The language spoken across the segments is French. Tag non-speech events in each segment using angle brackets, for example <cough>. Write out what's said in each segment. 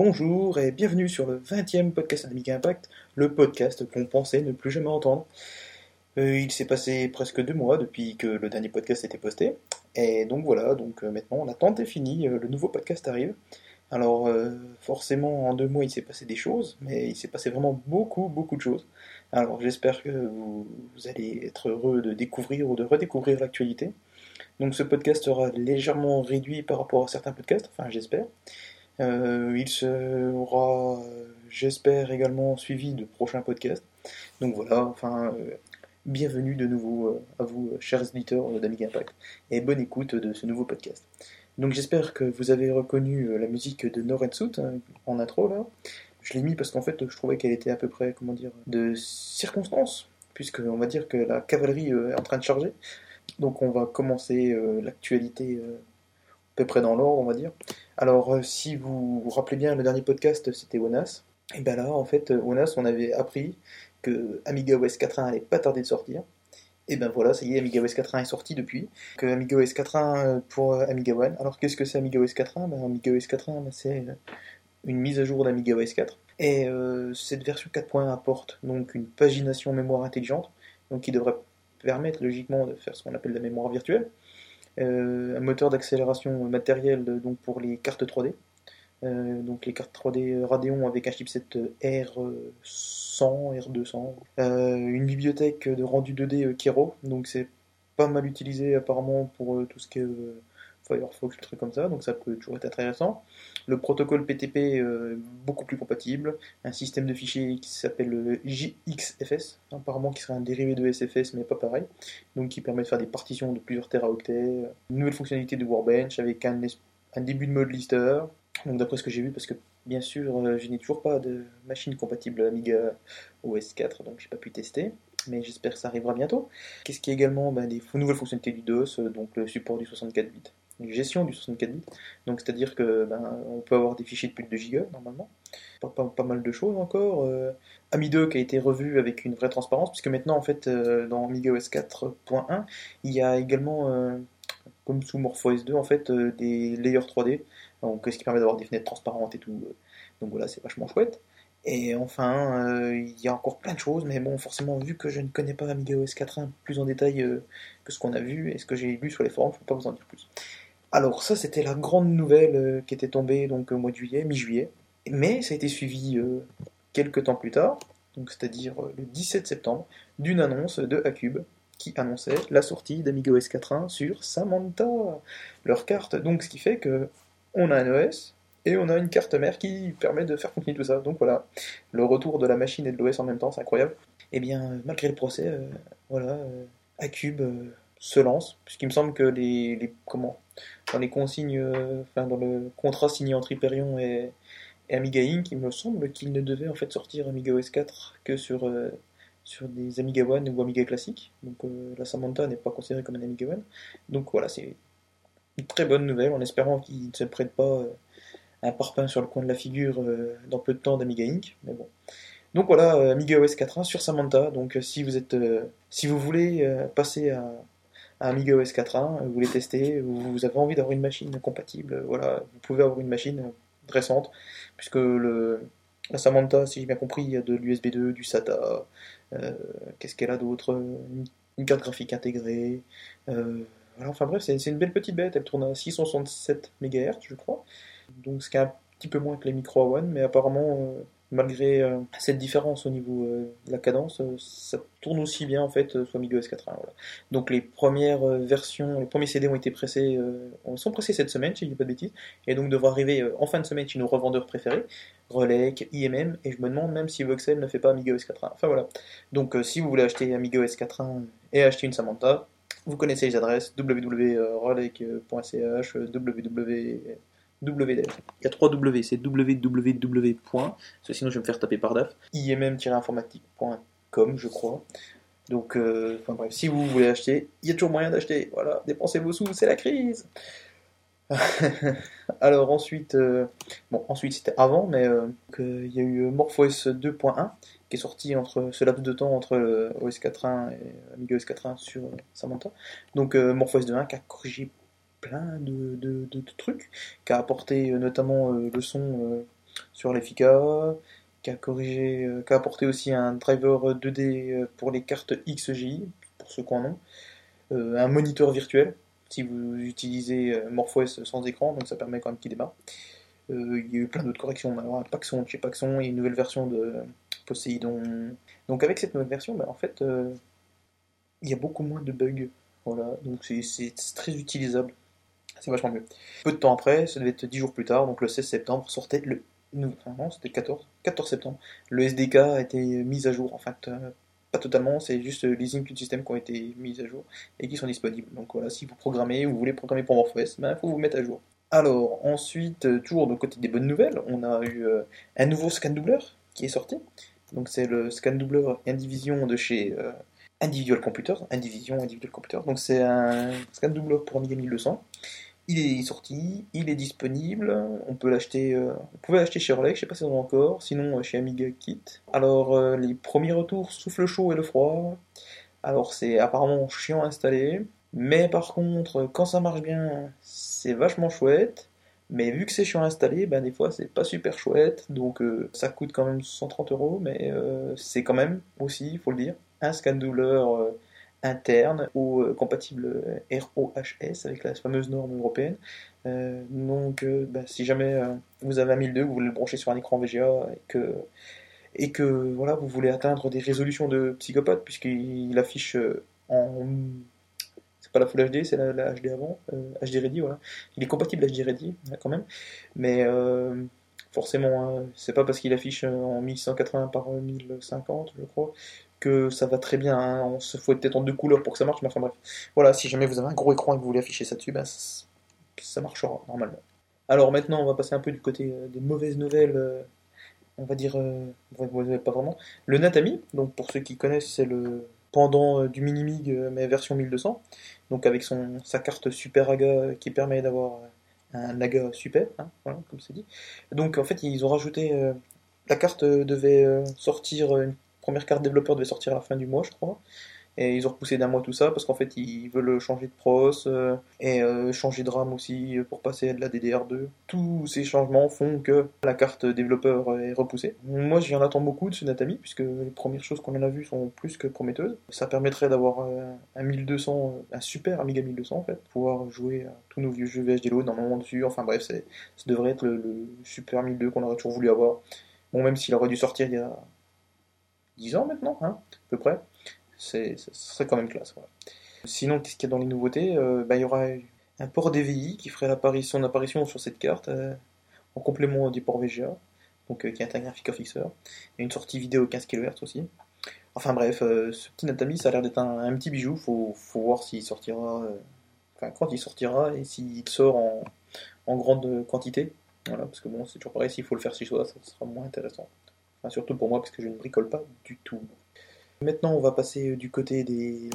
Bonjour et bienvenue sur le 20e podcast Amiga Impact, le podcast qu'on pensait ne plus jamais entendre. Euh, il s'est passé presque deux mois depuis que le dernier podcast était posté, et donc voilà, donc euh, maintenant l'attente est finie, euh, le nouveau podcast arrive. Alors forcément en deux mois il s'est passé des choses, mais il s'est passé vraiment beaucoup beaucoup de choses. Alors j'espère que vous, vous allez être heureux de découvrir ou de redécouvrir l'actualité. Donc ce podcast sera légèrement réduit par rapport à certains podcasts, enfin j'espère. Euh, il sera, j'espère, également suivi de prochains podcasts. Donc voilà, enfin, euh, bienvenue de nouveau euh, à vous, chers éditeurs d'Amiga Impact, et bonne écoute de ce nouveau podcast. Donc j'espère que vous avez reconnu la musique de Norensut hein, en intro là. Je l'ai mis parce qu'en fait je trouvais qu'elle était à peu près, comment dire, de circonstance, puisque on va dire que la cavalerie est en train de charger. Donc on va commencer l'actualité peu près dans l'ordre, on va dire. Alors, euh, si vous vous rappelez bien, le dernier podcast, c'était ONAS. Et bien là, en fait, ONAS, on avait appris que Amiga OS 4.1 allait pas tarder de sortir. Et ben voilà, ça y est, Amiga OS 4.1 est sorti depuis. Que Amiga OS 4.1 pour Amiga One. Alors qu'est-ce que c'est Amiga OS 4.1 ben, Amiga OS 4.1, ben, c'est une mise à jour d'Amiga OS 4. Et euh, cette version 4.1 apporte donc une pagination mémoire intelligente, donc qui devrait permettre logiquement de faire ce qu'on appelle la mémoire virtuelle. Euh, un moteur d'accélération matérielle donc pour les cartes 3D. Euh, donc les cartes 3D Radeon avec un chipset R100, R200. Euh, une bibliothèque de rendu 2D Kero, donc c'est pas mal utilisé apparemment pour tout ce qui est Firefox, des trucs comme ça, donc ça peut toujours être intéressant. Le protocole PTP euh, beaucoup plus compatible, un système de fichiers qui s'appelle JXFS, apparemment qui serait un dérivé de SFS mais pas pareil, donc qui permet de faire des partitions de plusieurs teraoctets, une nouvelle fonctionnalité de Workbench avec un, début de mode lister, donc d'après ce que j'ai vu, parce que bien sûr euh, je n'ai toujours pas de machine compatible Amiga OS 4, donc j'ai pas pu tester mais j'espère que ça arrivera bientôt. Qu'est-ce qui est également? Ben, des nouvelles fonctionnalités du DOS, euh, donc le support du 64 bits une gestion du 64 bits. Donc c'est-à-dire que ben, on peut avoir des fichiers de plus de 2 Go normalement. Pas, mal de choses encore. Euh, Ami2 qui a été revu avec une vraie transparence, puisque maintenant en fait euh, dans AmigaOS 4.1, il y a également, euh, comme sous MorphOS 2, en fait des layers 3D, donc ce qui permet d'avoir des fenêtres transparentes et tout. Donc voilà, c'est vachement chouette. Et enfin, il y a encore plein de choses, mais bon, forcément, vu que je ne connais pas AmigaOS 4.1 plus en détail que ce qu'on a vu et ce que j'ai lu sur les forums, je ne peux pas vous en dire plus. Alors ça, c'était la grande nouvelle euh, qui était tombée donc au mois de juillet, mi-juillet. Mais ça a été suivi euh, quelques temps plus tard, donc c'est-à-dire euh, le 17 septembre, d'une annonce de Acube qui annonçait la sortie d'Amiga OS 4.1 sur Samantha, leur carte. Donc ce qui fait que on a un OS et on a une carte mère qui permet de faire fonctionner tout ça. Donc voilà, le retour de la machine et de l'OS en même temps, c'est incroyable. Et eh bien, malgré le procès, voilà, Acube se lance, puisqu'il me semble que les, les comment dans les consignes, euh, enfin dans le contrat signé entre Hyperion et, Amiga Inc, il me semble qu'il ne devait en fait sortir Amiga OS 4 que sur, euh, sur des Amiga One ou Amiga classiques. Donc euh, la Samantha n'est pas considérée comme un Amiga One. Donc voilà, c'est une très bonne nouvelle en espérant qu'il ne se prête pas un parpaing sur le coin de la figure dans peu de temps d'Amiga Inc. Mais bon. Donc voilà, Amiga OS 4.1 sur Samantha. Donc si vous êtes, si vous voulez passer à Amiga OS 4.1, vous voulez tester, vous avez envie d'avoir une machine compatible, voilà, vous pouvez avoir une machine récente, puisque la Samantha, si j'ai bien compris, il y a de l'USB 2, du SATA, euh, qu'est-ce qu'elle a d'autre une, carte graphique intégrée. Euh, enfin bref, c'est une belle petite bête, elle tourne à 667 MHz, je crois, donc ce qui est un petit peu moins que les Micro One, mais apparemment euh, malgré euh, cette différence au niveau euh, de la cadence, euh, ça tourne aussi bien en fait sur Amiga OS 4.1. Voilà. Donc les premières versions, les premiers CD ont été pressés, sont pressés cette semaine, si je dis pas de bêtises, et donc devraient arriver en fin de semaine chez nos revendeurs préférés, Relec, IMM, et je me demande même si Voxel ne fait pas Amiga OS 4.1. Enfin voilà. Donc si vous voulez acheter Amiga OS 4.1 et acheter une Samantha, vous connaissez les adresses www.relec.ch, www Il y a trois W, c'est www. sinon je vais me faire taper par DAF. imm-informatique.com, je crois. Donc, euh, enfin bref, si vous voulez acheter, il y a toujours moyen d'acheter. Voilà, dépensez vos sous, c'est la crise. <laughs> Alors ensuite, euh, bon, ensuite c'était avant, mais euh, il y a eu MorphOS 2.1 qui est sorti entre ce laps de temps entre OS 4.1 et Amiga OS 4.1 sur Samantha. Donc MorphOS 2.1 qui a corrigé plein de, trucs, qui a apporté euh, notamment euh, le son euh, sur l'Effica, qui a corrigé, qui a apporté aussi un driver 2D pour les cartes XGI, pour ceux qui en ont, un moniteur virtuel, si vous utilisez MorphOS sans écran, donc ça permet quand même qu'il démarre. il y a eu plein d'autres corrections, alors Paxson, chez Paxson, et une nouvelle version de Poséidon. Donc avec cette nouvelle version, bah, en fait, il y a beaucoup moins de bugs. Voilà, donc c'est très utilisable. C'est vachement mieux. Peu de temps après, ça devait être 10 jours plus tard, donc le 16 septembre, sortait le. Enfin, non, c'était 14, 14 septembre. Le SDK a été mis à jour. En fait, euh, pas totalement, c'est juste les input systems qui ont été mis à jour et qui sont disponibles. Donc voilà, si vous programmez ou vous voulez programmer pour MorphOS, il ben, faut vous mettre à jour. Alors, ensuite, euh, toujours de côté des bonnes nouvelles, on a eu euh, un nouveau scan doubleur qui est sorti. Donc c'est le scan doubleur Indivision de chez Individual Computer, Indivision Individual Computer. Donc c'est un scan doubleur pour Amiga 1200. Il est sorti, il est disponible, on peut l'acheter, euh, on l'acheter chez Rolex, je sais pas si on encore, sinon euh, chez Amiga Kit. Alors euh, les premiers retours souffle chaud et le froid. Alors c'est apparemment chiant à installer, mais par contre quand ça marche bien, c'est vachement chouette. Mais vu que c'est chiant à installer, ben des fois c'est pas super chouette, donc ça coûte quand même 130 euros, mais c'est quand même aussi, il faut le dire, un scan doubleur interne ou euh, compatible euh, ROHS avec la fameuse norme européenne. Euh, donc, bah, si jamais vous avez un 1002, vous voulez le brancher sur un écran VGA et que, voilà, vous voulez atteindre des résolutions de psychopathe, puisqu'il affiche en. C'est pas la Full HD, c'est la, HD avant, HD Ready, voilà. Il est compatible HD Ready, quand même, mais forcément, hein, c'est pas parce qu'il affiche en 1180 par 1050, je crois, que ça va très bien. Hein. On se faut peut-être en deux couleurs pour que ça marche, mais enfin bref. Voilà, si jamais vous avez un gros écran et que vous voulez afficher ça dessus, ben, ça, marchera normalement. Alors maintenant, on va passer un peu du côté euh, des mauvaises nouvelles. Euh, on va dire, euh, pas vraiment. Le Natami, donc pour ceux qui connaissent, c'est le pendant du Minimig, mais version 1200. Donc avec son, sa carte Super AGA qui permet d'avoir un AGA super, hein, voilà, comme c'est dit. Donc en fait, ils ont rajouté. la carte devait sortir une première carte développeur devait sortir à la fin du mois, je crois. Et ils ont repoussé d'un mois tout ça parce qu'en fait ils veulent changer de pros euh, et euh, changer de RAM aussi pour passer à de la DDR2. Tous ces changements font que la carte développeur est repoussée. Moi j'en attends beaucoup de ce Natami puisque les premières choses qu'on en a vues sont plus que prometteuses. Ça permettrait d'avoir euh, un 1200, un super Amiga 1200 en fait, pouvoir jouer à tous nos vieux jeux VHDLO normalement dessus. Enfin bref, ça devrait être le, le super 1200 qu'on aurait toujours voulu avoir. Bon, même s'il aurait dû sortir il y a 10 ans maintenant, hein, à peu près. C'est, ce serait quand même classe. Sinon, qu'est-ce qu'il y a dans les nouveautés? Euh, bah, Il y aura un port DVI qui ferait son apparition sur cette carte, euh, en complément du port VGA, donc, euh, qui intègre un flicker fixeur, et une sortie vidéo 15 kHz aussi. Enfin bref, ce petit Natami, ça a l'air d'être un, petit bijou, faut, faut voir s'il sortira, enfin quand il sortira, et s'il sort en, en grande quantité. Voilà, parce que bon, c'est toujours pareil, s'il faut le faire chez soi, ça sera moins intéressant surtout pour moi, parce que je ne bricole pas du tout. Maintenant, on va passer du côté des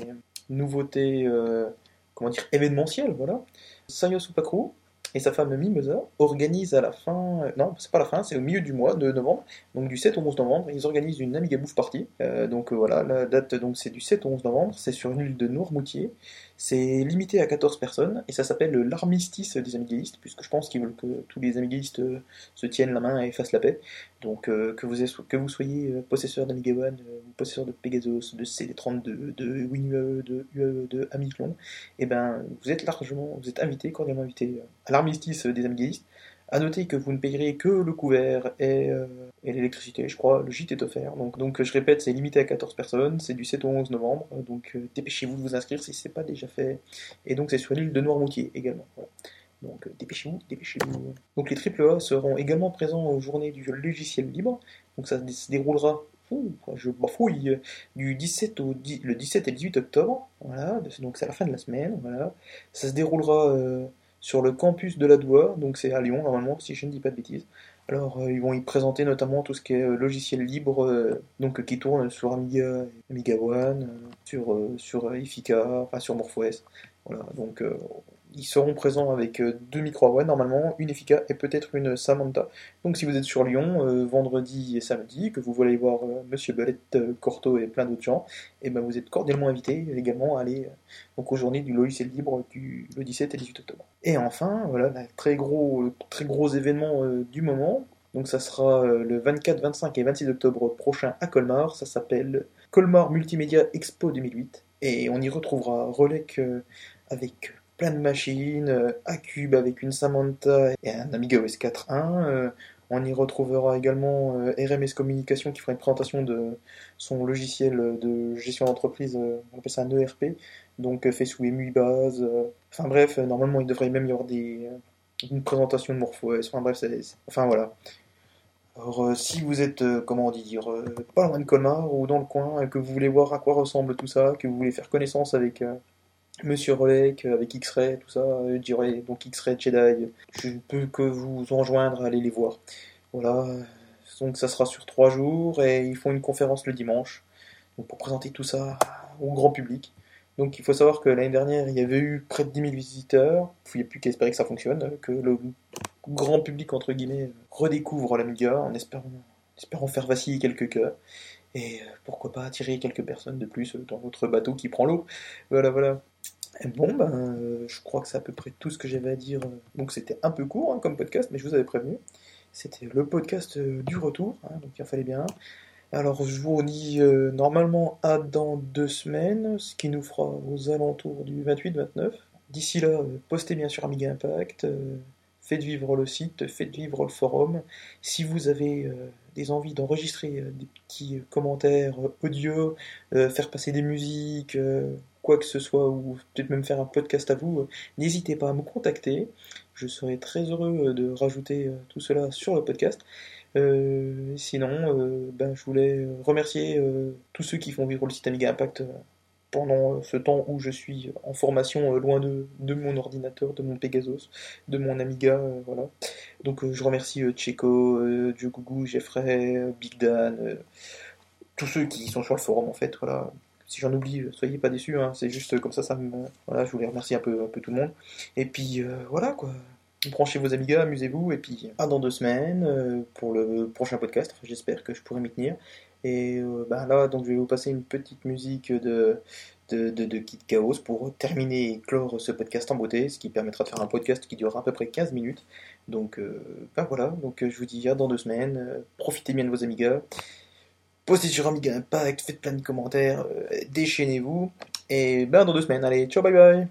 nouveautés, euh, comment dire, événementielles, voilà. Sayo Supakru, et sa femme Mimosa organisent à la fin, euh, non, c'est pas la fin, c'est au milieu du mois de novembre, donc du 7 au 11 novembre, ils organisent une Amiga Bouffe Party. Euh, donc euh, voilà, la date donc c'est du 7 au 11 novembre, c'est sur une île de Noirmoutier. C'est limité à 14 personnes et ça s'appelle l'armistice des amigaïstes, puisque je pense qu'ils veulent que tous les amigaïstes se tiennent la main et fassent la paix. Donc que, vous que vous soyez possesseur d'Amiga One, possesseur de Pegasus, de CD32, de WinUAE, de UAE, de Amiclon, et eh ben vous êtes largement, vous êtes invité, cordialement invité à l'armistice des amigaïstes. A noter que vous ne payerez que le couvert et, euh, l'électricité, je crois. Le gîte est offert. Donc, je répète, c'est limité à 14 personnes. C'est du 7 au 11 novembre. Donc euh, dépêchez-vous de vous inscrire si ce n'est pas déjà fait. Et donc c'est sur l'île de Noirmoutier également. Donc euh, dépêchez-vous, dépêchez-vous. Donc les AAA seront également présents aux journées du logiciel libre. Donc ça se déroulera je bafouille, du 17 au le 17 et 18 octobre, voilà, donc c'est à la fin de la semaine, voilà. Ça se déroulera sur le campus de la Doua, donc c'est à Lyon normalement, si je ne dis pas de bêtises. Alors euh, ils vont y présenter notamment tout ce qui est euh, logiciel libre, euh, donc qui tourne sur Amiga, Amiga One, sur sur Ifica, enfin sur MorphOS. Voilà, donc ils seront présents avec euh, deux micro One normalement, une Effica et peut-être une Samantha. Donc si vous êtes sur Lyon, euh, vendredi et samedi, que vous voulez voir euh, Monsieur Belette, Corto et plein d'autres gens, et eh ben vous êtes cordialement invités également à aller donc aux journées du logiciel libre du le 17 et 18 octobre. Et enfin, voilà, le très gros, très gros événement du moment, Donc ça sera le 24, 25 et 26 octobre prochain à Colmar. Ça s'appelle Colmar Multimédia Expo 2008. Et on y retrouvera Rolex avec plein de machines, Acube avec une Samantha et un Amiga OS 4.1. On y retrouvera également euh, RMS Communication qui fera une présentation de son logiciel de gestion d'entreprise, euh, on appelle ça un ERP, donc euh, fait sous EmuBase. Enfin bref, normalement il devrait même y avoir des, une présentation de MorphOS. Enfin bref, enfin voilà. Alors, si vous êtes, comment dire, pas loin de Colmar ou dans le coin, et que vous voulez voir à quoi ressemble tout ça, que vous voulez faire connaissance avec Monsieur Rolek, avec X-Ray, tout ça, je dirais donc X-Ray Jedi, je ne peux que vous enjoindre à aller les voir. Voilà, donc ça sera sur trois jours et ils font une conférence le dimanche pour présenter tout ça au grand public. Donc il faut savoir que l'année dernière il y avait eu près de 10 000 visiteurs, il n'y a plus qu'à espérer que ça fonctionne, que le grand public entre guillemets redécouvre l'Amiga en espérant, espérant faire vaciller quelques cœurs et pourquoi pas attirer quelques personnes de plus dans votre bateau qui prend l'eau. Voilà, voilà. Bon, ben, euh, je crois que c'est à peu près tout ce que j'avais à dire. Donc c'était un peu court hein, comme podcast, mais je vous avais prévenu. C'était le podcast euh, du retour, hein, donc il fallait bien. Alors je vous dis euh, normalement à dans deux semaines, ce qui nous fera aux alentours du 28-29. D'ici là, postez bien sur Amiga Impact, faites vivre le site, faites vivre le forum. Si vous avez des envies d'enregistrer des petits commentaires audio, faire passer des musiques, quoi que ce soit, ou peut-être même faire un podcast à vous, n'hésitez pas à me contacter. Je serai très heureux de rajouter euh, tout cela sur le podcast. Euh, sinon, euh, ben, je voulais remercier tous ceux qui font vivre le site Amiga Impact pendant ce temps où je suis en formation loin de, de, mon ordinateur, de mon Pegasus, de mon Amiga, voilà. Donc je remercie Checo, Joe Gougou, Jeffrey, Big Dan, tous ceux qui sont sur le forum en fait, voilà si j'en oublie, euh, soyez pas déçus, hein. c'est juste comme ça. Voilà, je voulais remercier un peu, un tout le monde. Et puis euh, voilà quoi, branchez vos amigas, amusez-vous, et puis à dans deux semaines euh, pour le prochain podcast, j'espère que je pourrai m'y tenir. Et bah, là, donc je vais vous passer une petite musique de, de, de, Kid Chaos pour terminer et clore ce podcast en beauté, ce qui permettra de faire un podcast qui durera à peu près 15 minutes. Donc bah, voilà, donc je vous dis à dans deux semaines, profitez bien de vos amigas postez sur Amiga Impact, faites plein de commentaires, euh, déchaînez-vous. Et ben dans deux semaines, allez, ciao, bye bye